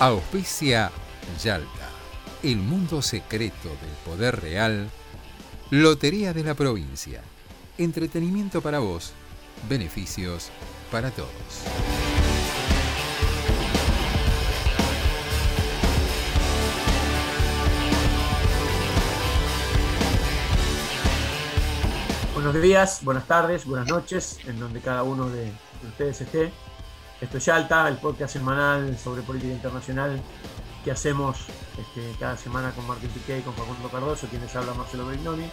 Auspicia Yalta, el mundo secreto del poder real. Lotería de la provincia. Entretenimiento para vos, beneficios para todos. Buenos días, buenas tardes, buenas noches, en donde cada uno de ustedes esté. Esto es Yalta, el podcast semanal sobre política internacional que hacemos este, cada semana con Martín Piqué y con Facundo Cardoso, quienes habla Marcelo Brignoni.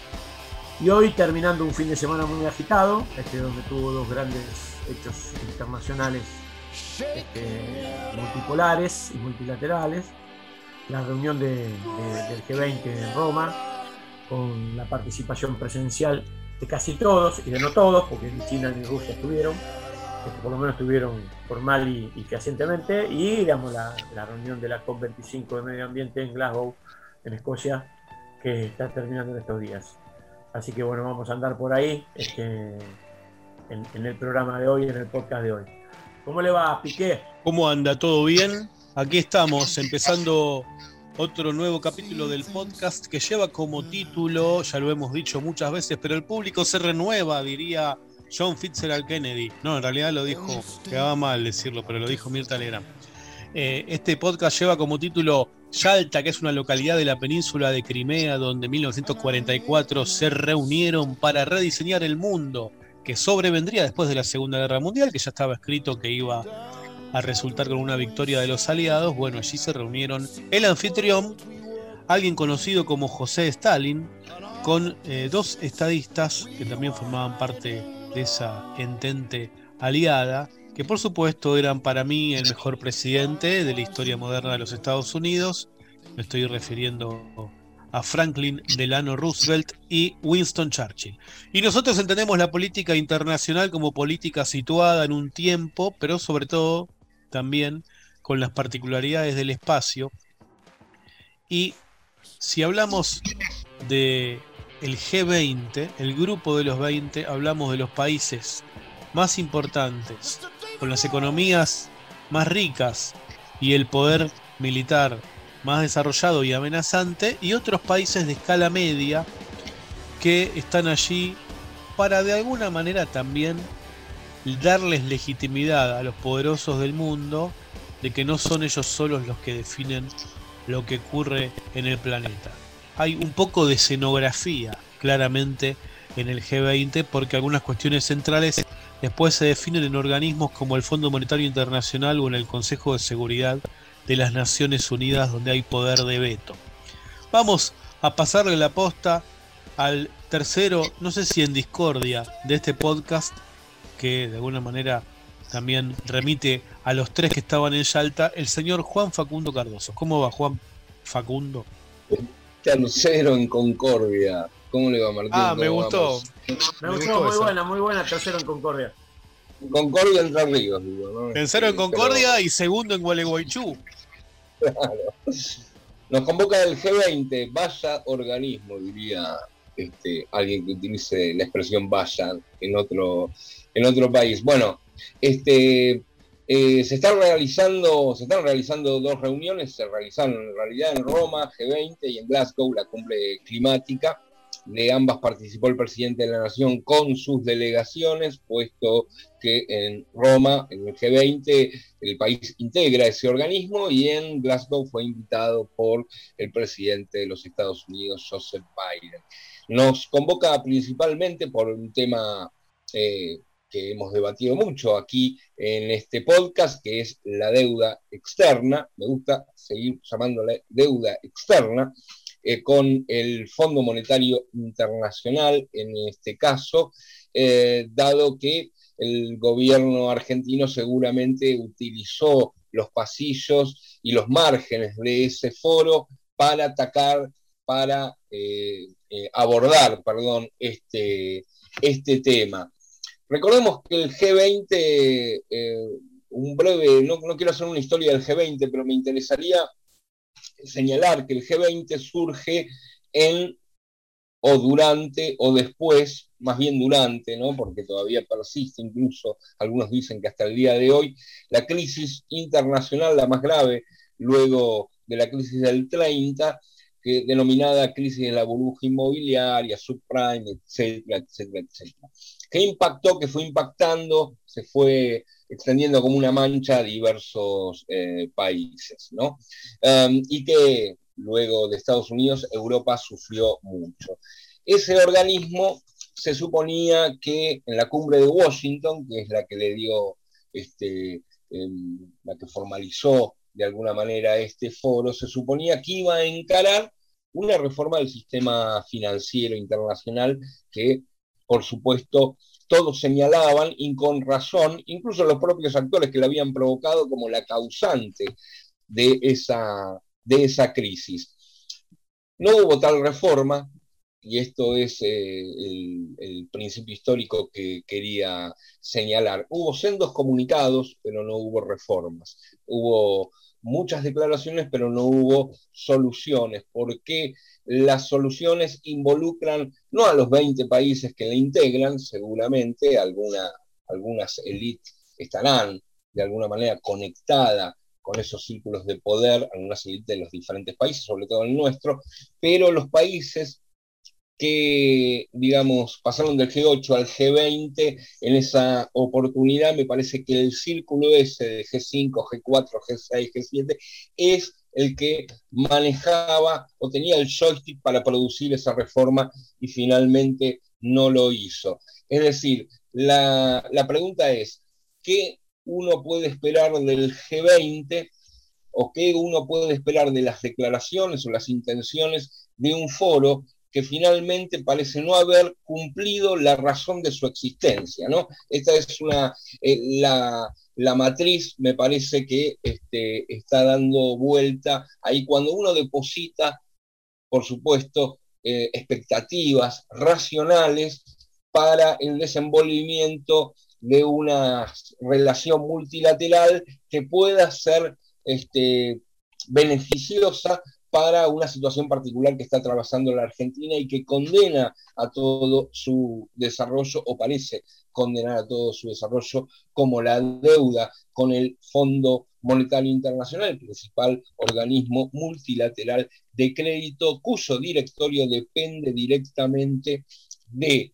Y hoy terminando un fin de semana muy agitado, este, donde tuvo dos grandes hechos internacionales este, multipolares y multilaterales. La reunión de- de- del G20 en Roma, con la participación presencial de casi todos y de no todos, porque China ni Rusia estuvieron, este, por lo menos estuvieron formal y, y y digamos la, reunión de la COP25 de Medio Ambiente en Glasgow, en Escocia, que está terminando en estos días. Así que bueno, vamos a andar por ahí este, en el programa de hoy, en el podcast de hoy. ¿Cómo le va, Piqué? ¿Cómo anda? ¿Todo bien? Aquí estamos, empezando otro nuevo capítulo del podcast que lleva como título, ya lo hemos dicho muchas veces, pero el público se renueva, diría John Fitzgerald Kennedy. No, en realidad lo dijo, quedaba mal decirlo, pero lo dijo Mirta Legrand. Eh, este podcast lleva como título Yalta, que es una localidad de la península de Crimea, donde en 1944 se reunieron para rediseñar el mundo que sobrevendría después de la Segunda Guerra Mundial, que ya estaba escrito que iba a resultar con una victoria de los aliados. Bueno, allí se reunieron el anfitrión, alguien conocido como José Stalin, con eh, dos estadistas que también formaban parte de esa entente aliada, que por supuesto eran para mí el mejor presidente de la historia moderna de los Estados Unidos. Me estoy refiriendo a Franklin Delano Roosevelt y Winston Churchill. Y nosotros entendemos la política internacional como política situada en un tiempo, pero sobre todo también con las particularidades del espacio. Y si hablamos de el G20, el grupo de los 20, hablamos de los países más importantes, con las economías más ricas y el poder militar más desarrollado y amenazante, y otros países de escala media que están allí para de alguna manera también darles legitimidad a los poderosos del mundo de que no son ellos solos los que definen lo que ocurre en el planeta. Hay un poco de escenografía claramente en el G20 porque algunas cuestiones centrales después se definen en organismos como el Fondo Monetario Internacional o en el Consejo de Seguridad de las Naciones Unidas donde hay poder de veto. Vamos a pasarle la posta al tercero, no sé si en discordia, de este podcast que de alguna manera también remite a los tres que estaban en Yalta, el señor Juan Facundo Cardoso. ¿Cómo va Juan Facundo? Tercero en Concordia. ¿Cómo le va Martín? Ah, ¿Cómo me gustó. vamos? Me, Me gustó, muy esa. buena, muy buena, tercero en Concordia. Concordia entre ríos, digo, ¿no? Tercero en Concordia y segundo en Gualeguaychú. claro. Nos convoca el G20, vaya organismo, diría este, alguien que utilice la expresión vaya en otro, en otro país. Bueno, este, eh, se están realizando, se están realizando dos reuniones, se realizaron en realidad en Roma, G20 y en Glasgow, la cumbre climática. De ambas participó el presidente de la nación con sus delegaciones, puesto que en Roma, en el G20, el país integra ese organismo y en Glasgow fue invitado por el presidente de los Estados Unidos, Joseph Biden. Nos convoca principalmente por un tema eh, que hemos debatido mucho aquí en este podcast, que es la deuda externa. Me gusta seguir llamándole deuda externa, eh, con el Fondo Monetario Internacional en este caso, eh, dado que el gobierno argentino seguramente utilizó los pasillos y los márgenes de ese foro para atacar, para eh, abordar, perdón, este, este tema. Recordemos que el G20, eh, un breve, no, no quiero hacer una historia del G20, pero me interesaría señalar que el G20 surge en o durante o después, más bien durante, ¿no? porque todavía persiste incluso, algunos dicen que hasta el día de hoy, la crisis internacional, la más grave, luego de la crisis del 30, que, denominada crisis de la burbuja inmobiliaria, subprime, etcétera, etcétera, etcétera. ¿Qué impactó? Que fue impactando, se fue extendiendo como una mancha a diversos eh, países, ¿no? Y que luego de Estados Unidos, Europa sufrió mucho. Ese organismo se suponía que en la cumbre de Washington, que es la que le dio, este, la que formalizó de alguna manera este foro, se suponía que iba a encarar una reforma del sistema financiero internacional que, por supuesto, todos señalaban, y con razón, incluso los propios actores que la habían provocado como la causante de esa, de esa crisis. No hubo tal reforma, y esto es eh, el, principio histórico que quería señalar. Hubo sendos comunicados, pero no hubo reformas. Hubo muchas declaraciones, pero no hubo soluciones, porque las soluciones involucran no a los 20 países que la integran, seguramente alguna, algunas élites estarán de alguna manera conectadas con esos círculos de poder, algunas élites de los diferentes países, sobre todo el nuestro, pero los países que, digamos, pasaron del G8 al G20 en esa oportunidad, me parece que el círculo ese de G5, G4, G6, G7 es el que manejaba o tenía el joystick para producir esa reforma y finalmente no lo hizo. Es decir, la, la pregunta es, ¿qué uno puede esperar del G20 o qué uno puede esperar de las declaraciones o las intenciones de un foro que finalmente parece no haber cumplido la razón de su existencia. ¿no? Esta es una, eh, la, matriz me parece que este, está dando vuelta. Ahí cuando uno deposita, por supuesto, eh, expectativas racionales para el desenvolvimiento de una relación multilateral que pueda ser este, beneficiosa para una situación particular que está atravesando la Argentina y que condena a todo su desarrollo, o parece condenar a todo su desarrollo, como la deuda con el Fondo Monetario Internacional, el principal organismo multilateral de crédito, cuyo directorio depende directamente de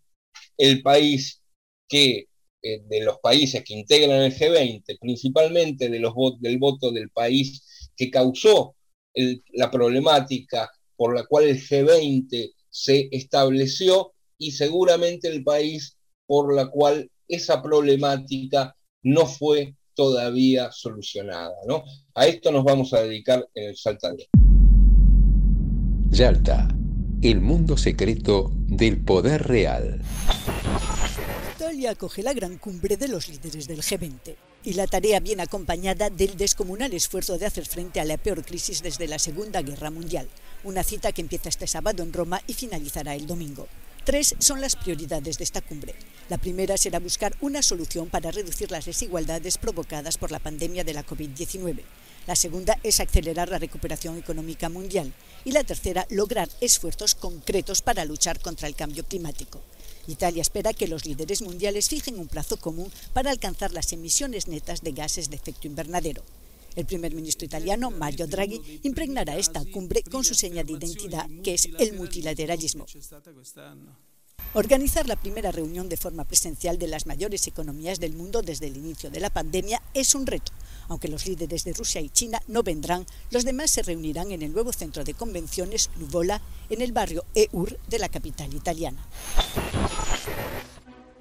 el país que eh, de los países que integran el G20, principalmente de los del voto del país que causó la problemática por la cual el G20 se estableció y seguramente el país por la cual esa problemática no fue todavía solucionada. ¿no? A esto nos vamos a dedicar en el Salta Yalta, el mundo secreto del poder real. Italia acoge la gran cumbre de los líderes del G20 y la tarea viene acompañada del descomunal esfuerzo de hacer frente a la peor crisis desde la Segunda Guerra Mundial, una cita que empieza este sábado en Roma y finalizará el domingo. Tres son las prioridades de esta cumbre. La primera será buscar una solución para reducir las desigualdades provocadas por la pandemia de la COVID-19. La segunda es acelerar la recuperación económica mundial. Y la tercera, lograr esfuerzos concretos para luchar contra el cambio climático. Italia espera que los líderes mundiales fijen un plazo común para alcanzar las emisiones netas de gases de efecto invernadero. El primer ministro italiano, Mario Draghi, impregnará esta cumbre con su seña de identidad, que es el multilateralismo. Organizar la primera reunión de forma presencial de las mayores economías del mundo desde el inicio de la pandemia es un reto. Aunque los líderes de Rusia y China no vendrán, los demás se reunirán en el nuevo centro de convenciones Nuvola, en el barrio Eur de la capital italiana.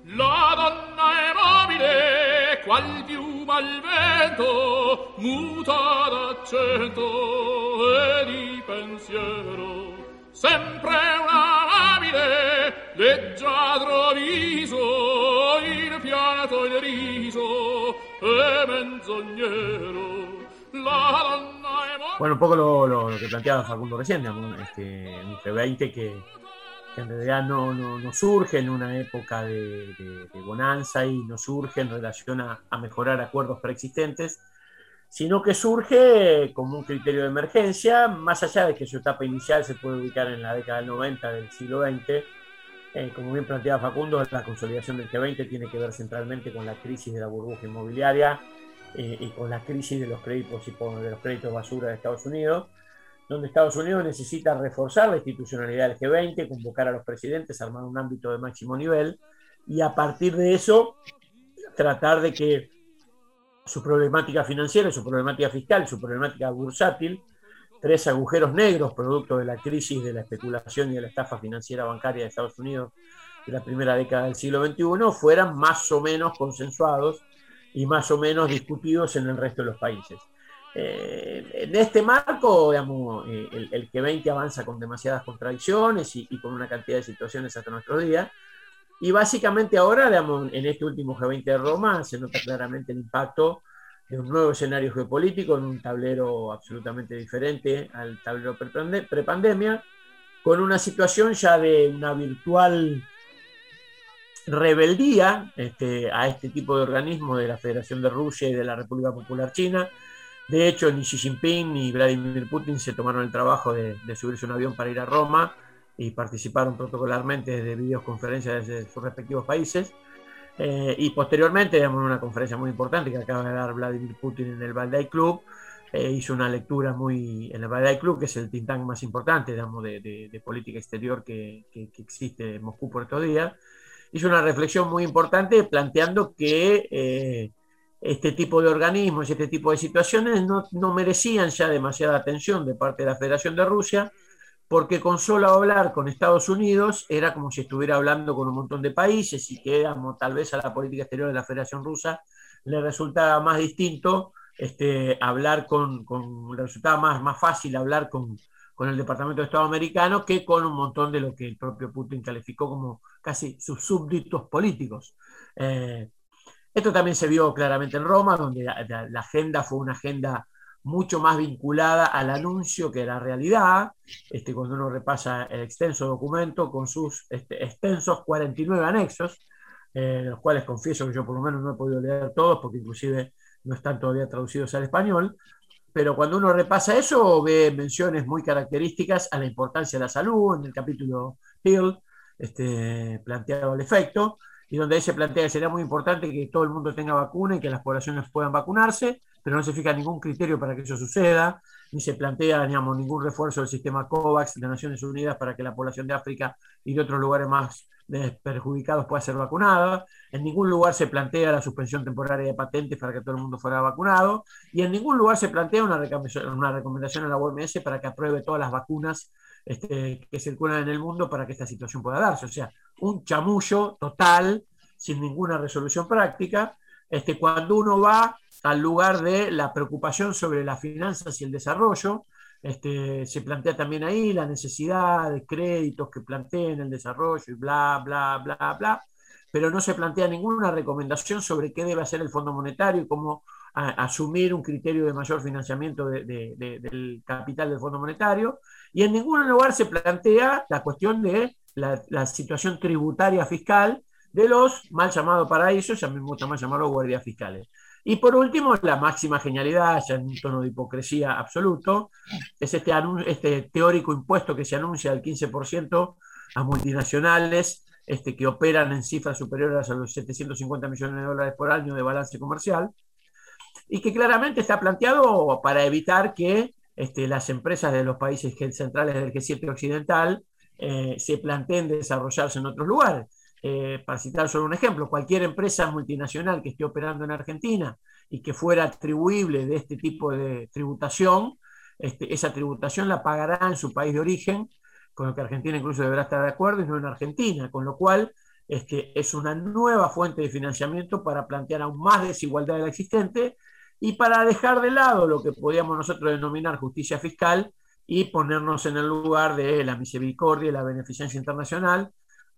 La donna è mobile, qual piuma al vento, muta d'accento e di pensiero. Sempre una labile, leggiadro viso, in pianeta sfogliato il riso Bueno, un poco lo, que planteaba Facundo recién, este, un G20 que, en realidad no, no- no surge en una época de bonanza y no surge en relación a, a mejorar acuerdos preexistentes, sino que surge como un criterio de emergencia, más allá de que su etapa inicial se puede ubicar en la década del 90 del siglo XX. Eh, como bien planteaba Facundo, la consolidación del G20 tiene que ver centralmente con la crisis de la burbuja inmobiliaria eh, y con la crisis de los créditos y de los créditos basura de Estados Unidos, donde Estados Unidos necesita reforzar la institucionalidad del G20, convocar a los presidentes, armar un ámbito de máximo nivel y a partir de eso tratar de que su problemática financiera, su problemática fiscal, su problemática bursátil, tres agujeros negros producto de la crisis de la especulación y de la estafa financiera bancaria de Estados Unidos de la primera década del siglo XXI, fueran más o menos consensuados y más o menos discutidos en el resto de los países. Eh, en este marco, digamos, eh, el, el G20 avanza con demasiadas contradicciones y, y con una cantidad de situaciones hasta nuestros días. Y básicamente ahora, digamos, en este último G20 de Roma, se nota claramente el impacto de un nuevo escenario geopolítico en un tablero absolutamente diferente al tablero prepande- prepandemia, con una situación ya de una virtual rebeldía este, a este tipo de organismos de la Federación de Rusia y de la República Popular China. De hecho, ni Xi Jinping ni Vladimir Putin se tomaron el trabajo de, de subirse un avión para ir a Roma y participaron protocolarmente desde videoconferencias desde sus respectivos países. Eh, y posteriormente, en una conferencia muy importante que acaba de dar Vladimir Putin en el Valdai Club, eh, hizo una lectura muy en el Valdai Club, que es el think tank más importante, de, de- de política exterior que, que- que existe en Moscú por estos días. Hizo una reflexión muy importante planteando que eh, este tipo de organismos y este tipo de situaciones no, no merecían ya demasiada atención de parte de la Federación de Rusia, porque con solo hablar con Estados Unidos era como si estuviera hablando con un montón de países y que tal vez a la política exterior de la Federación Rusa le resultaba más distinto este, hablar con, con- le resultaba más, más fácil hablar con, con el Departamento de Estado americano que con un montón de lo que el propio Putin calificó como casi sus súbditos políticos. Eh, esto también se vio claramente en Roma, donde la, la- la agenda fue una agenda mucho más vinculada al anuncio que a la realidad. Este, cuando uno repasa el extenso documento con sus este, extensos 49 anexos, eh, los cuales confieso que yo por lo menos no he podido leer todos, porque inclusive no están todavía traducidos al español, pero cuando uno repasa eso ve menciones muy características a la importancia de la salud en el capítulo Hill, este, planteado al efecto, y donde se plantea que sería muy importante que todo el mundo tenga vacuna y que las poblaciones puedan vacunarse, pero no se fija ningún criterio para que eso suceda, ni se plantea digamos, ningún refuerzo del sistema COVAX de Naciones Unidas para que la población de África y de otros lugares más perjudicados pueda ser vacunada. En ningún lugar se plantea la suspensión temporaria de patentes para que todo el mundo fuera vacunado. Y en ningún lugar se plantea una recomendación, a la OMS para que apruebe todas las vacunas este, que circulan en el mundo para que esta situación pueda darse. O sea, un chamullo total, sin ninguna resolución práctica, este, cuando uno va al lugar de la preocupación sobre las finanzas y el desarrollo, este, se plantea también ahí la necesidad de créditos que planteen el desarrollo y bla, bla, bla, bla, pero no se plantea ninguna recomendación sobre qué debe hacer el Fondo Monetario y cómo asumir un criterio de mayor financiamiento de, de, de, del capital del Fondo Monetario, y en ningún lugar se plantea la cuestión de la, la situación tributaria fiscal de los mal llamados paraísos, a mí me gusta más llamarlos guardias fiscales. Y por último, la máxima genialidad, ya en un tono de hipocresía absoluto, es este, este teórico impuesto que se anuncia del 15% a multinacionales este, que operan en cifras superiores a los 750 millones de dólares por año de balance comercial, y que claramente está planteado para evitar que este, las empresas de los países centrales del G7 occidental eh, se planteen desarrollarse en otros lugares. Eh, para citar solo un ejemplo, cualquier empresa multinacional que esté operando en Argentina y que fuera atribuible de este tipo de tributación, este, esa tributación la pagará en su país de origen, con lo que Argentina incluso deberá estar de acuerdo y no en Argentina, con lo cual este, es una nueva fuente de financiamiento para plantear aún más desigualdad de la existente y para dejar de lado lo que podríamos nosotros denominar justicia fiscal y ponernos en el lugar de la misericordia y la beneficencia internacional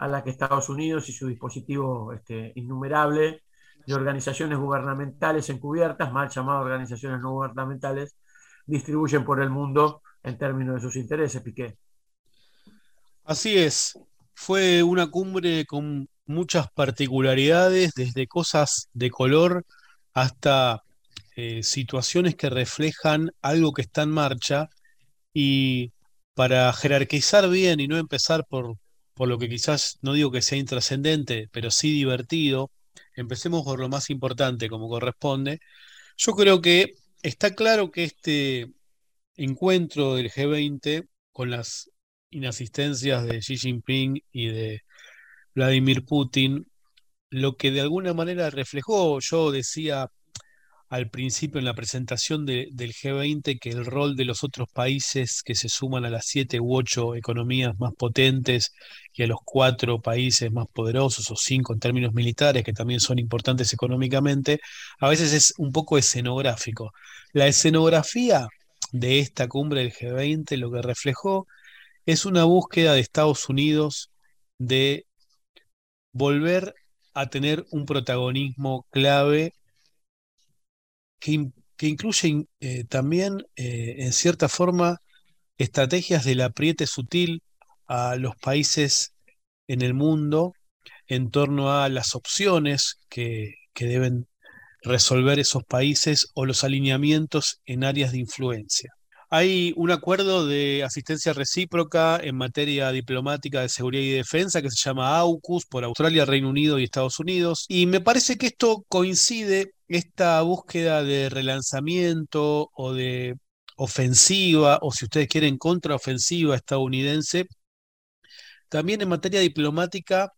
a la que Estados Unidos y su dispositivo este, innumerable de organizaciones gubernamentales encubiertas, mal llamadas organizaciones no gubernamentales, distribuyen por el mundo en términos de sus intereses, Piqué. Así es, fue una cumbre con muchas particularidades, desde cosas de color hasta eh, situaciones que reflejan algo que está en marcha y para jerarquizar bien y no empezar por, por lo que quizás no digo que sea intrascendente, pero sí divertido, empecemos por lo más importante como corresponde. Yo creo que está claro que este encuentro del G20 con las inasistencias de Xi Jinping y de Vladimir Putin, lo que de alguna manera reflejó, yo decía al principio en la presentación del G20 que el rol de los otros países que se suman a las siete u ocho economías más potentes y a los cuatro países más poderosos o cinco en términos militares que también son importantes económicamente, a veces es un poco escenográfico. La escenografía de esta cumbre del G20 lo que reflejó es una búsqueda de Estados Unidos de volver a tener un protagonismo clave que, incluye eh, también, eh, en cierta forma, estrategias del apriete sutil a los países en el mundo en torno a las opciones que, que deben resolver esos países o los alineamientos en áreas de influencia. Hay un acuerdo de asistencia recíproca en materia diplomática de seguridad y defensa que se llama AUKUS por Australia, Reino Unido y Estados Unidos. Y me parece que esto coincide, esta búsqueda de relanzamiento o de ofensiva, o si ustedes quieren, contraofensiva estadounidense, también en materia diplomática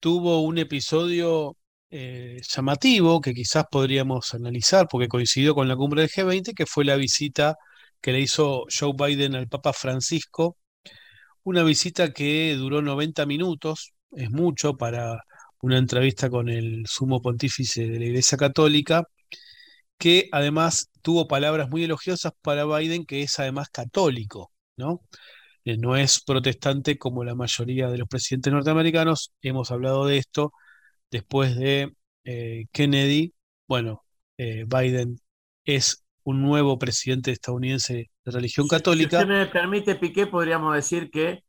tuvo un episodio eh, llamativo que quizás podríamos analizar porque coincidió con la cumbre del G20, que fue la visita que le hizo Joe Biden al Papa Francisco, una visita que duró 90 minutos, es mucho para una entrevista con el sumo pontífice de la Iglesia Católica, que además tuvo palabras muy elogiosas para Biden, que es además católico, ¿no? Eh, no es protestante como la mayoría de los presidentes norteamericanos, hemos hablado de esto después de eh, Kennedy, bueno, eh, Biden es un nuevo presidente estadounidense de religión católica. Si usted me permite, Piqué, podríamos decir que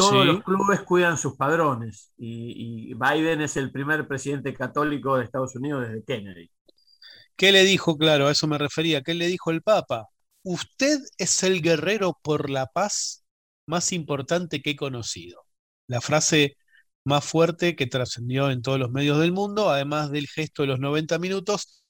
todos los clubes cuidan sus padrones y, Biden es el primer presidente católico de Estados Unidos desde Kennedy. ¿Qué le dijo? Claro, a eso me refería. ¿Qué le dijo el Papa? Usted es el guerrero por la paz más importante que he conocido. La frase más fuerte que trascendió en todos los medios del mundo, además del gesto de los 90 minutos,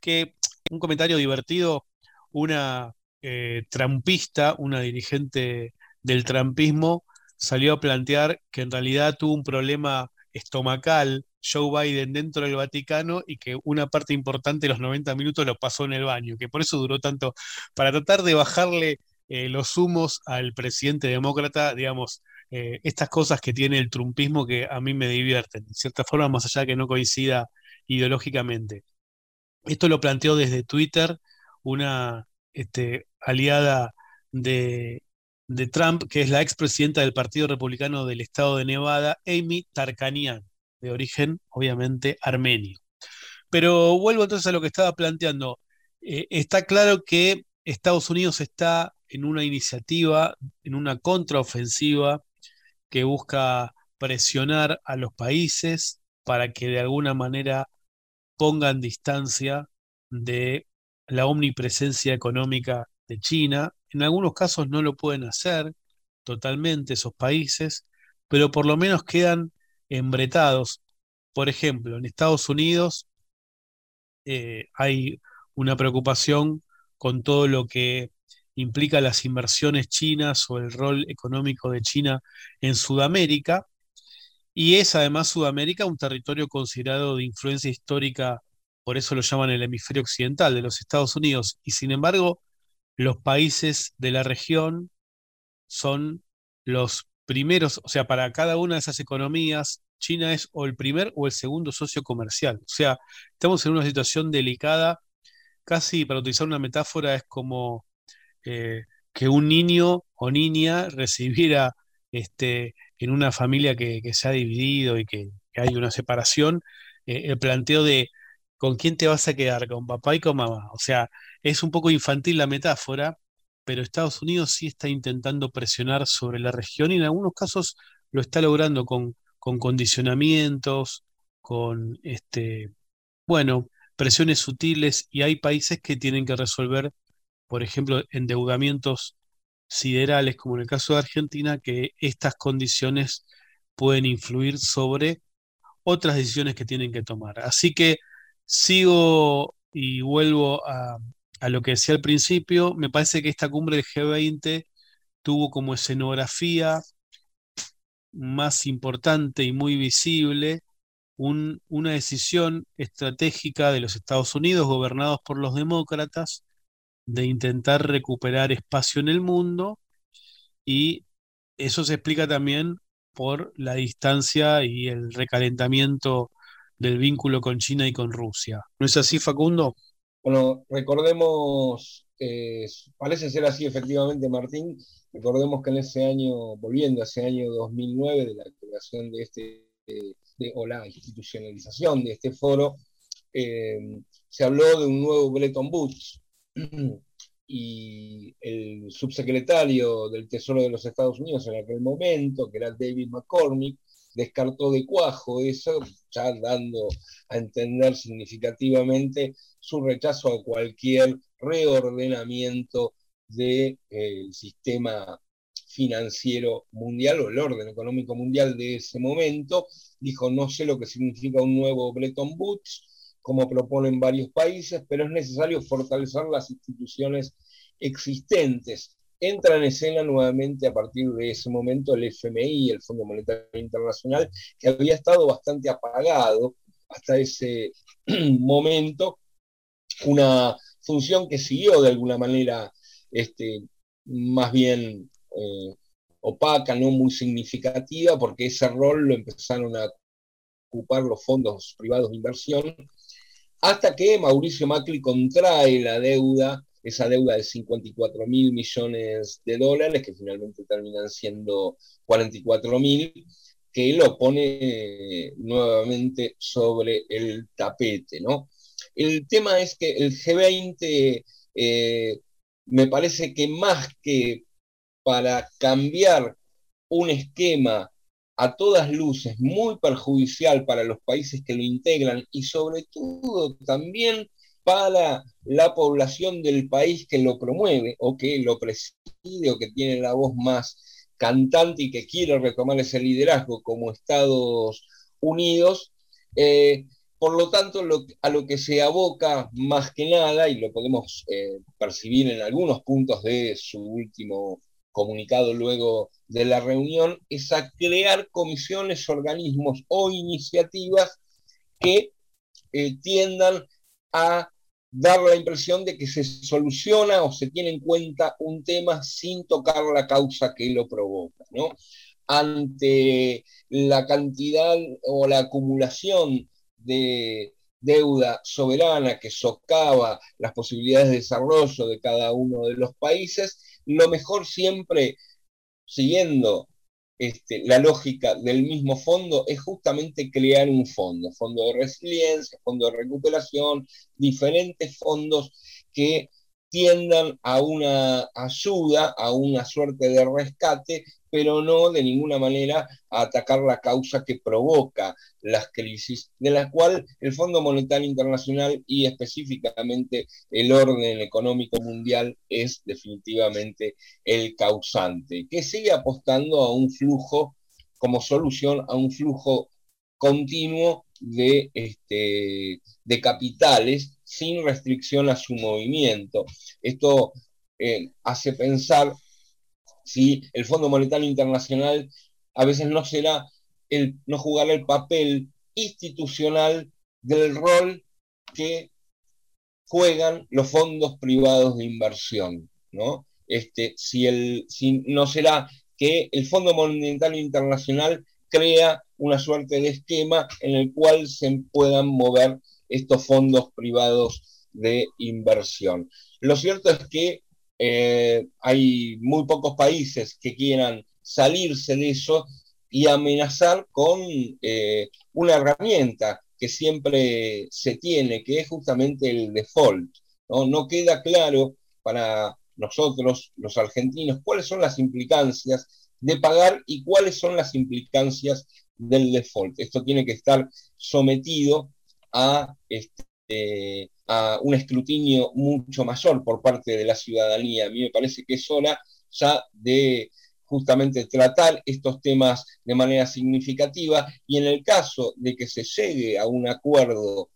que un comentario divertido, una eh, trampista, una dirigente del trampismo, salió a plantear que en realidad tuvo un problema estomacal Joe Biden dentro del Vaticano y que una parte importante de los 90 minutos lo pasó en el baño, que por eso duró tanto, para tratar de bajarle eh, los humos al presidente demócrata, digamos, eh, estas cosas que tiene el trumpismo que a mí me divierten, de cierta forma, más allá de que no coincida ideológicamente. Esto lo planteó desde Twitter una este, aliada de, Trump, que es la expresidenta del Partido Republicano del Estado de Nevada, Amy Tarkanian, de origen obviamente armenio. Pero vuelvo entonces a lo que estaba planteando. Eh, está claro que Estados Unidos está en una iniciativa, en una contraofensiva que busca presionar a los países para que de alguna manera pongan distancia de la omnipresencia económica de China. En algunos casos no lo pueden hacer totalmente esos países, pero por lo menos quedan embretados. Por ejemplo, en Estados Unidos eh, hay una preocupación con todo lo que implica las inversiones chinas o el rol económico de China en Sudamérica, y es además Sudamérica un territorio considerado de influencia histórica, por eso lo llaman el hemisferio occidental de los Estados Unidos. Y sin embargo, los países de la región son los primeros, o sea, para cada una de esas economías, China es o el primer o el segundo socio comercial. O sea, estamos en una situación delicada, casi para utilizar una metáfora, es como eh, que un niño o niña recibiera este, en una familia que, se ha dividido y que, hay una separación, eh, el planteo de ¿con quién te vas a quedar? ¿Con papá y con mamá? O sea, es un poco infantil la metáfora, pero Estados Unidos sí está intentando presionar sobre la región y en algunos casos lo está logrando con, con condicionamientos, con este, bueno, presiones sutiles y hay países que tienen que resolver, por ejemplo, endeudamientos siderales, como en el caso de Argentina, que estas condiciones pueden influir sobre otras decisiones que tienen que tomar. Así que sigo y vuelvo a, a lo que decía al principio, me parece que esta cumbre del G20 tuvo como escenografía más importante y muy visible una decisión estratégica de los Estados Unidos, gobernados por los demócratas, de intentar recuperar espacio en el mundo y eso se explica también por la distancia y el recalentamiento del vínculo con China y con Rusia. ¿No es así, Facundo? Bueno, recordemos, eh, parece ser así efectivamente, Martín, recordemos que en ese año, volviendo a ese año 2009 de la creación de este, de, o la institucionalización de este foro, eh, se habló de un nuevo Bretton Woods. Y el subsecretario del Tesoro de los Estados Unidos en aquel momento, que era David McCormick, descartó de cuajo eso, ya dando a entender significativamente su rechazo a cualquier reordenamiento del eh, sistema financiero mundial o el orden económico mundial de ese momento. Dijo, no sé lo que significa un nuevo Bretton Woods, como proponen varios países, pero es necesario fortalecer las instituciones existentes entra en escena nuevamente a partir de ese momento el FMI, el Fondo Monetario Internacional, que había estado bastante apagado hasta ese momento, una función que siguió de alguna manera este, más bien eh, opaca, no muy significativa, porque ese rol lo empezaron a ocupar los fondos privados de inversión, hasta que Mauricio Macri contrae la deuda esa deuda de 54 mil millones de dólares, que finalmente terminan siendo 44 mil, que lo pone nuevamente sobre el tapete, ¿no? El tema es que el G20 eh, me parece que más que para cambiar un esquema a todas luces muy perjudicial para los países que lo integran y sobre todo también para la población del país que lo promueve o que lo preside o que tiene la voz más cantante y que quiere retomar ese liderazgo como Estados Unidos. Eh, por lo tanto, a lo que se aboca más que nada, y lo podemos eh, percibir en algunos puntos de su último comunicado luego de la reunión, es a crear comisiones, organismos o iniciativas que eh, tiendan a dar la impresión de que se soluciona o se tiene en cuenta un tema sin tocar la causa que lo provoca. ¿no? Ante la cantidad o la acumulación de deuda soberana que socava las posibilidades de desarrollo de cada uno de los países, lo mejor siempre, siguiendo este, la lógica del mismo fondo es justamente crear un fondo, fondo de resiliencia, fondo de recuperación, diferentes fondos que tiendan a una ayuda, a una suerte de rescate, pero no de ninguna manera a atacar la causa que provoca las crisis, de la cual el Fondo Monetario Internacional y específicamente el orden económico mundial es definitivamente el causante, que sigue apostando a un flujo como solución a un flujo continuo de, este, de capitales sin restricción a su movimiento. Esto eh, hace pensar si el Fondo Monetario Internacional a veces no será el, no jugará el papel institucional del rol que juegan los fondos privados de inversión, ¿no? Este, si, el, si no será que el Fondo Monetario Internacional crea una suerte de esquema en el cual se puedan mover estos fondos privados de inversión. Lo cierto es que eh, hay muy pocos países que quieran salirse de eso y amenazar con eh, una herramienta que siempre se tiene, que es justamente el default. No queda claro para nosotros, los argentinos, cuáles son las implicancias de pagar y cuáles son las implicancias del default. Esto tiene que estar sometido a, este, a un escrutinio mucho mayor por parte de la ciudadanía. A mí me parece que es hora ya de justamente tratar estos temas de manera significativa y en el caso de que se llegue a un acuerdo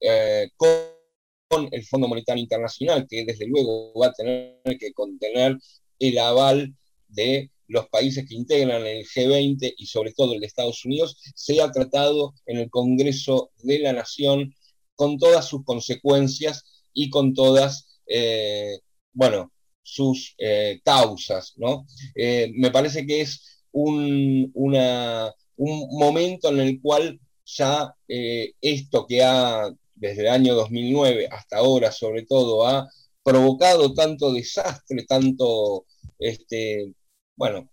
eh, con el Fondo Monetario Internacional, que desde luego va a tener que contener el aval de los países que integran el G20 y sobre todo el de Estados Unidos, sea tratado en el Congreso de la Nación con todas sus consecuencias y con todas, eh, bueno, sus eh, causas, ¿no? Eh, me parece que es un, un momento en el cual ya esto que ha desde el año 2009 hasta ahora, sobre todo, ha provocado tanto desastre, tanto, este, bueno,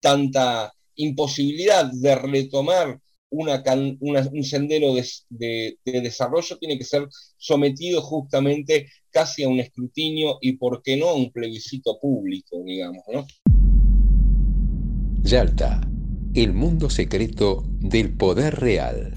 tanta imposibilidad de retomar una, un sendero de, desarrollo, tiene que ser sometido justamente casi a un escrutinio y, ¿por qué no, a un plebiscito público, digamos, ¿no? Yalta, el mundo secreto del poder real.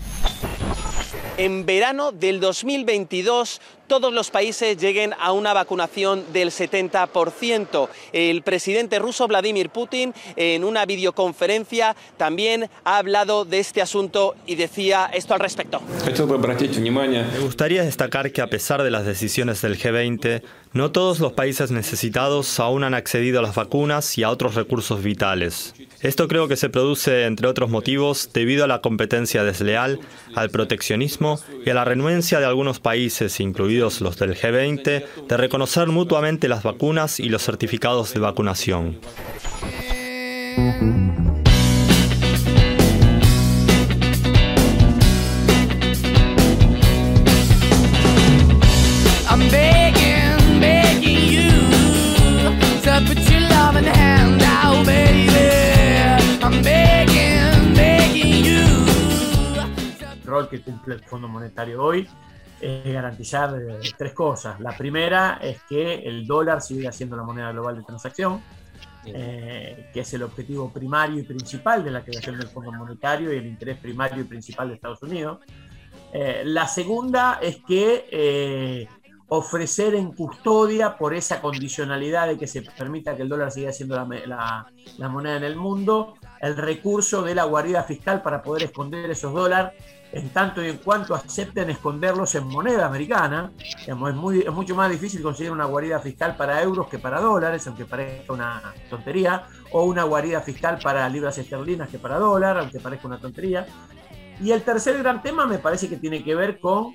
En verano del 2022 todos los países lleguen a una vacunación del 70%. El presidente ruso Vladimir Putin en una videoconferencia también ha hablado de este asunto y decía esto al respecto. Me gustaría destacar que a pesar de las decisiones del G20, no todos los países necesitados aún han accedido a las vacunas y a otros recursos vitales. Esto creo que se produce, entre otros motivos, debido a la competencia desleal, al proteccionismo y a la renuencia de algunos países, incluidos los del G20, de reconocer mutuamente las vacunas y los certificados de vacunación. rol que cumple el Fondo Monetario hoy es garantizar eh, tres cosas. La primera es que el dólar siga siendo la moneda global de transacción, eh, que es el objetivo primario y principal de la creación del Fondo Monetario y el interés primario y principal de Estados Unidos. Eh, la segunda es que ofrecer en custodia por esa condicionalidad de que se permita que el dólar siga siendo la, la moneda en el mundo, el recurso de la guarida fiscal para poder esconder esos dólares en tanto y en cuanto acepten esconderlos en moneda americana. es, muy, mucho más difícil conseguir una guarida fiscal para euros que para dólares, aunque parezca una tontería, o una guarida fiscal para libras esterlinas que para dólar, aunque parezca una tontería. Y el tercer gran tema me parece que tiene que ver con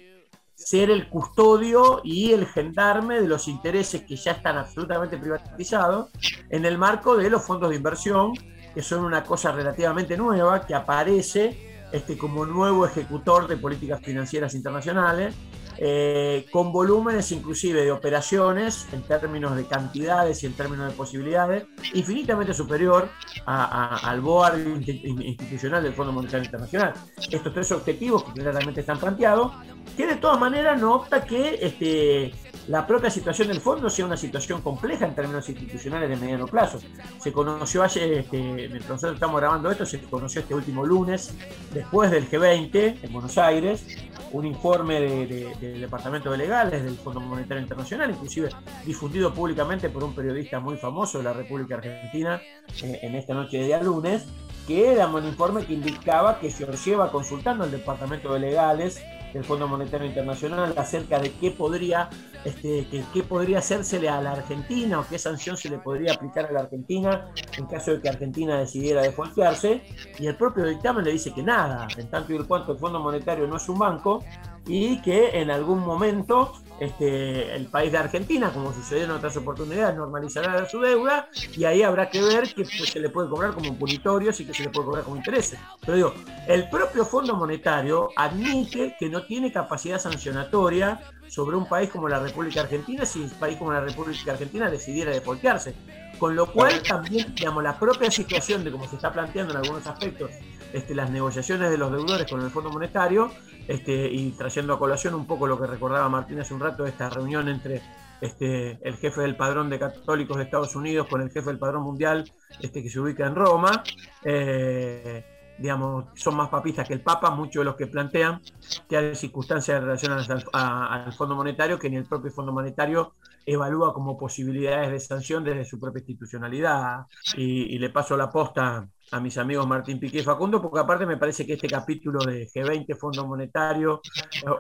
ser el custodio y el gendarme de los intereses que ya están absolutamente privatizados en el marco de los fondos de inversión, que son una cosa relativamente nueva, que aparece este, como nuevo ejecutor de políticas financieras internacionales, eh, con volúmenes inclusive de operaciones en términos de cantidades y en términos de posibilidades, infinitamente superior al board institucional del Fondo Monetario Internacional. Estos tres objetivos que claramente están planteados, que de todas maneras no opta que este, la propia situación del fondo sea una situación compleja en términos institucionales de mediano plazo. Se conoció ayer, este, mientras nosotros estamos grabando esto, se conoció este último lunes, después del G20 en Buenos Aires, un informe del Departamento de Legales del Fondo Monetario Internacional, inclusive difundido públicamente por un periodista muy famoso de la República Argentina en esta noche de día lunes, que era un informe que indicaba que se lleva consultando al Departamento de Legales del Fondo Monetario Internacional acerca de qué podría, este, qué podría hacérsele a la Argentina o qué sanción se le podría aplicar a la Argentina en caso de que Argentina decidiera defoltearse. Y el propio dictamen le dice que nada, en tanto y en cuanto el Fondo Monetario no es un banco y que en algún momento este, el país de Argentina, como sucedió en otras oportunidades, normalizará su deuda y ahí habrá que ver que pues, se le puede cobrar como punitorios y que se le puede cobrar como intereses. Pero digo, el propio Fondo Monetario admite que no tiene capacidad sancionatoria sobre un país como la República Argentina si un país como la República Argentina decidiera deportearse. Con lo cual también, digamos, la propia situación de cómo se está planteando en algunos aspectos este, las negociaciones de los deudores con el Fondo Monetario este, y trayendo a colación un poco lo que recordaba Martín hace un rato, esta reunión entre este, el jefe del padrón de católicos de Estados Unidos con el jefe del padrón mundial este, que se ubica en Roma. Eh, digamos, son más papistas que el Papa, muchos de los que plantean que hay circunstancias relacionadas al, al, Fondo Monetario que ni el propio Fondo Monetario evalúa como posibilidades de sanción desde su propia institucionalidad. Y, le paso la posta a mis amigos Martín Piqué y Facundo, porque aparte me parece que este capítulo de G20, Fondo Monetario,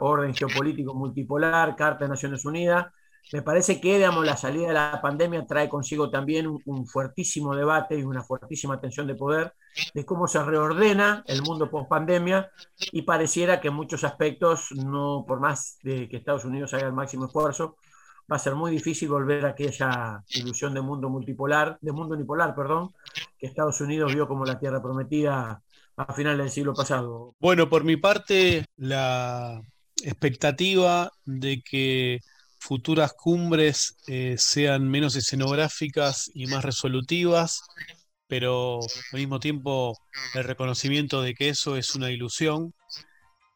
Orden Geopolítico Multipolar, Carta de Naciones Unidas, me parece que digamos, la salida de la pandemia trae consigo también un, fuertísimo debate y una fuertísima tensión de poder de cómo se reordena el mundo post pandemia y pareciera que en muchos aspectos, no por más de que Estados Unidos haga el máximo esfuerzo, va a ser muy difícil volver a aquella ilusión de mundo multipolar, de mundo unipolar, perdón, que Estados Unidos vio como la tierra prometida a finales del siglo pasado. Bueno, por mi parte, la expectativa de que futuras cumbres eh, sean menos escenográficas y más resolutivas, pero al mismo tiempo el reconocimiento de que eso es una ilusión.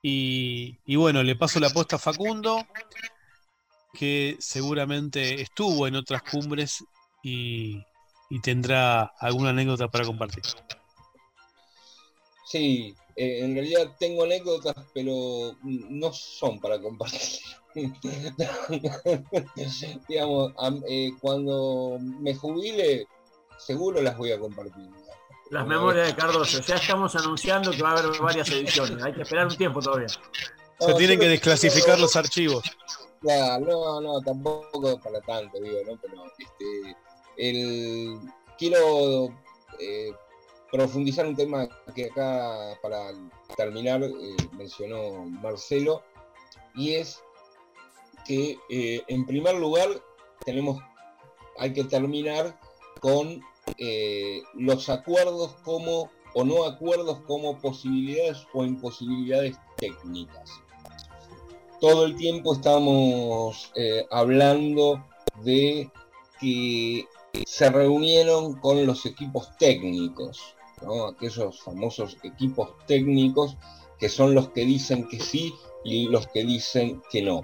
Y, bueno, le paso la apuesta a Facundo, que seguramente estuvo en otras cumbres y, y tendrá alguna anécdota para compartir. Sí, eh, en realidad tengo anécdotas, pero no son para compartir. Digamos, eh, cuando me jubile, seguro las voy a compartir. Las memorias de Cardoso. Ya estamos anunciando que va a haber varias ediciones. Hay que esperar un tiempo todavía. Se tienen que desclasificar los archivos. Claro, no, no, tampoco para tanto, digo, ¿no? Pero este, el, quiero eh, profundizar un tema que acá para terminar eh, mencionó Marcelo, y es que eh, en primer lugar tenemos, hay que terminar con eh, los acuerdos como o no acuerdos como posibilidades o imposibilidades técnicas. Todo el tiempo estamos hablando de que se reunieron con los equipos técnicos aquellos famosos equipos técnicos que son los que dicen que sí y los que dicen que no.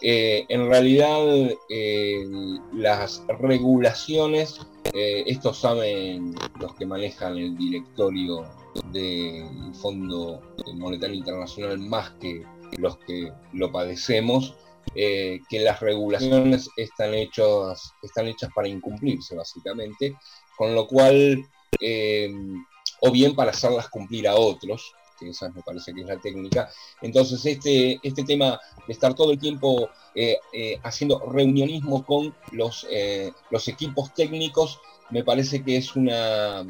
Eh, en realidad, eh, las regulaciones, eh, esto saben los que manejan el directorio del Fondo Monetario Internacional más que los que lo padecemos, que las regulaciones están hechas, están hechas para incumplirse, básicamente, con lo cual eh, o bien para hacerlas cumplir a otros, que esa me parece que es la técnica. Entonces, este, este tema de estar todo el tiempo eh, eh, haciendo reunionismo con los, los equipos técnicos, me parece que es una,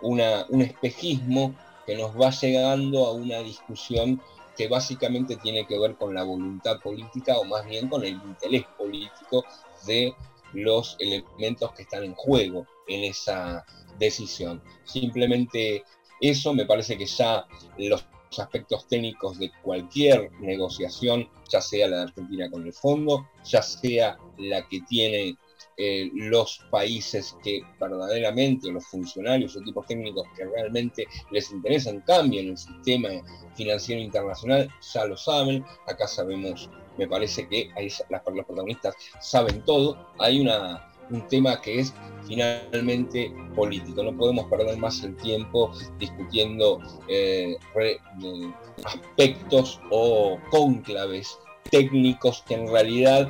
un espejismo que nos va llegando a una discusión que básicamente tiene que ver con la voluntad política o más bien con el interés político de los elementos que están en juego en esa decisión. Simplemente eso me parece que ya los aspectos técnicos de cualquier negociación, ya sea la de Argentina con el fondo, ya sea la que tiene eh, los países que verdaderamente, los funcionarios o tipos técnicos que realmente les interesan, cambien el sistema financiero internacional, ya lo saben, acá sabemos, me parece que ahí las, los protagonistas saben todo, hay una un tema que es finalmente político. No podemos perder más el tiempo discutiendo eh, aspectos o cónclaves técnicos que en realidad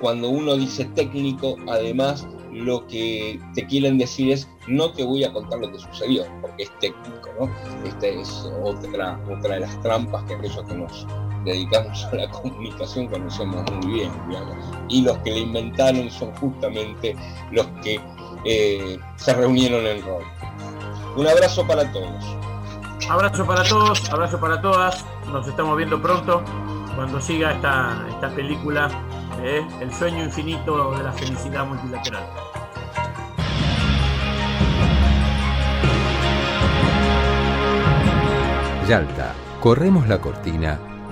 cuando uno dice técnico, además lo que te quieren decir es no te voy a contar lo que sucedió, porque es técnico, ¿no? Esta es otra, de las trampas que aquellos que dedicamos a la comunicación conocemos muy bien, digamos. Y los que la inventaron son justamente los que eh, se reunieron en Roma. Un abrazo para todos. Abrazo para todos, abrazo para todas. Nos estamos viendo pronto cuando siga esta, esta película, eh, El sueño infinito de la felicidad multilateral. Yalta, corremos la cortina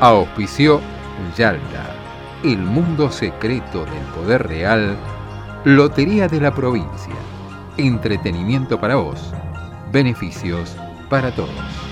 Auspició Yalta, el mundo secreto del poder real, Lotería de la provincia, entretenimiento para vos, beneficios para todos.